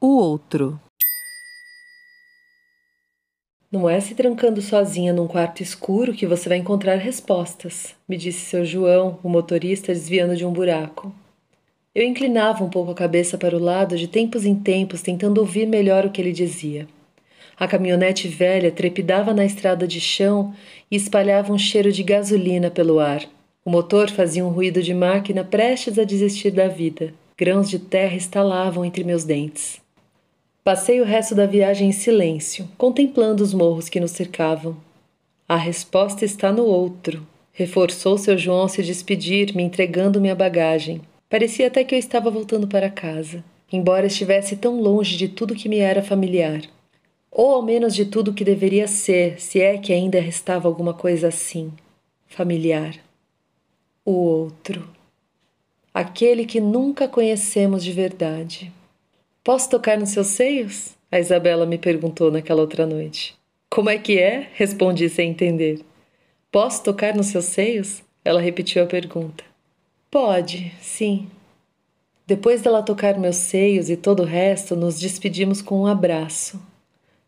O outro. Não é se trancando sozinha num quarto escuro que você vai encontrar respostas, me disse seu João, o motorista, desviando de um buraco. Eu inclinava um pouco a cabeça para o lado de tempos em tempos, tentando ouvir melhor o que ele dizia. A caminhonete velha trepidava na estrada de chão e espalhava um cheiro de gasolina pelo ar. O motor fazia um ruído de máquina prestes a desistir da vida. Grãos de terra estalavam entre meus dentes. Passei o resto da viagem em silêncio, contemplando os morros que nos cercavam. A resposta está no outro, reforçou seu João ao se despedir, me entregando minha bagagem. Parecia até que eu estava voltando para casa, embora estivesse tão longe de tudo que me era familiar. Ou ao menos de tudo que deveria ser, se é que ainda restava alguma coisa assim, familiar. O outro. Aquele que nunca conhecemos de verdade. Posso tocar nos seus seios? A Isabela me perguntou naquela outra noite. Como é que é? Respondi sem entender. Posso tocar nos seus seios? Ela repetiu a pergunta. Pode, sim. Depois dela tocar meus seios e todo o resto, nos despedimos com um abraço.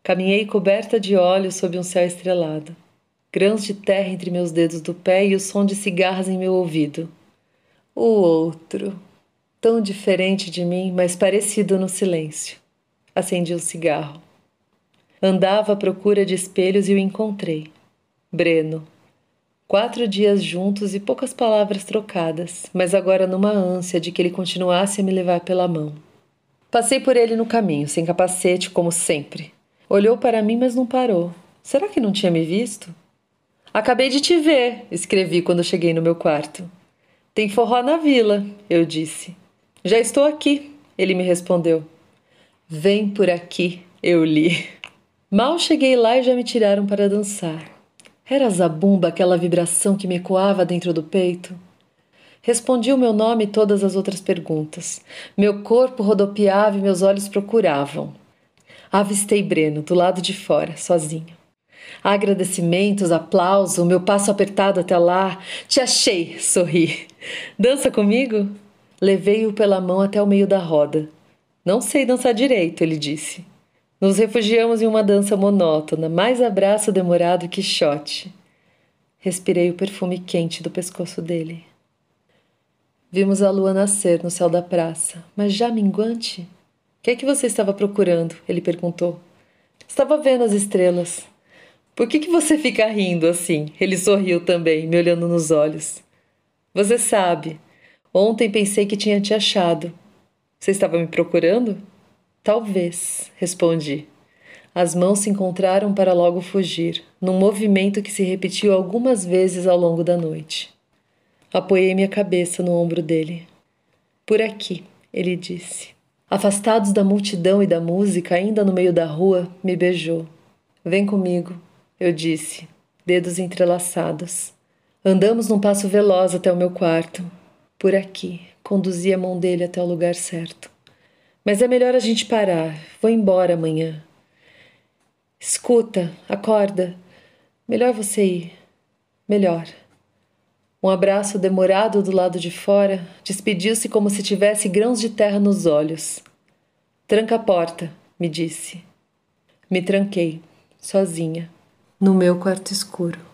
Caminhei coberta de óleo sob um céu estrelado. Grãos de terra entre meus dedos do pé e o som de cigarras em meu ouvido. O outro, tão diferente de mim, mas parecido no silêncio. Acendi um cigarro. Andava à procura de espelhos e o encontrei. Breno. Quatro dias juntos e poucas palavras trocadas, mas agora numa ânsia de que ele continuasse a me levar pela mão. Passei por ele no caminho, sem capacete, como sempre. Olhou para mim, mas não parou. Será que não tinha me visto? Acabei de te ver, escrevi quando cheguei no meu quarto. Tem forró na vila, eu disse. Já estou aqui, ele me respondeu. Vem por aqui, eu li. Mal cheguei lá e já me tiraram para dançar. Era zabumba aquela vibração que me ecoava dentro do peito? Respondi o meu nome e todas as outras perguntas. Meu corpo rodopiava e meus olhos procuravam. Avistei Breno do lado de fora, sozinho. Agradecimentos, aplauso, meu passo apertado até lá. Te achei, sorri. Dança comigo? Levei-o pela mão até o meio da roda. Não sei dançar direito, ele disse. Nos refugiamos em uma dança monótona, mais abraço demorado que shot. Respirei o perfume quente do pescoço dele. Vimos a lua nascer no céu da praça, mas já minguante. O que é que você estava procurando? Ele perguntou. Estava vendo as estrelas. Por que, que você fica rindo assim? Ele sorriu também, me olhando nos olhos. Você sabe, Ontem pensei que tinha te achado. Você estava me procurando? Talvez, respondi. As mãos se encontraram para logo fugir, num movimento que se repetiu algumas vezes ao longo da noite. Apoiei minha cabeça no ombro dele. Por aqui, ele disse. Afastados da multidão e da música, ainda no meio da rua, me beijou. Vem comigo, eu disse, dedos entrelaçados. Andamos num passo veloz até o meu quarto, por aqui. Conduzi a mão dele até o lugar certo. Mas é melhor a gente parar. Vou embora amanhã. Escuta, acorda. Melhor você ir. Melhor. Um abraço demorado do lado de fora despediu-se como se tivesse grãos de terra nos olhos. Tranca a porta, me disse. Me tranquei, sozinha, no meu quarto escuro.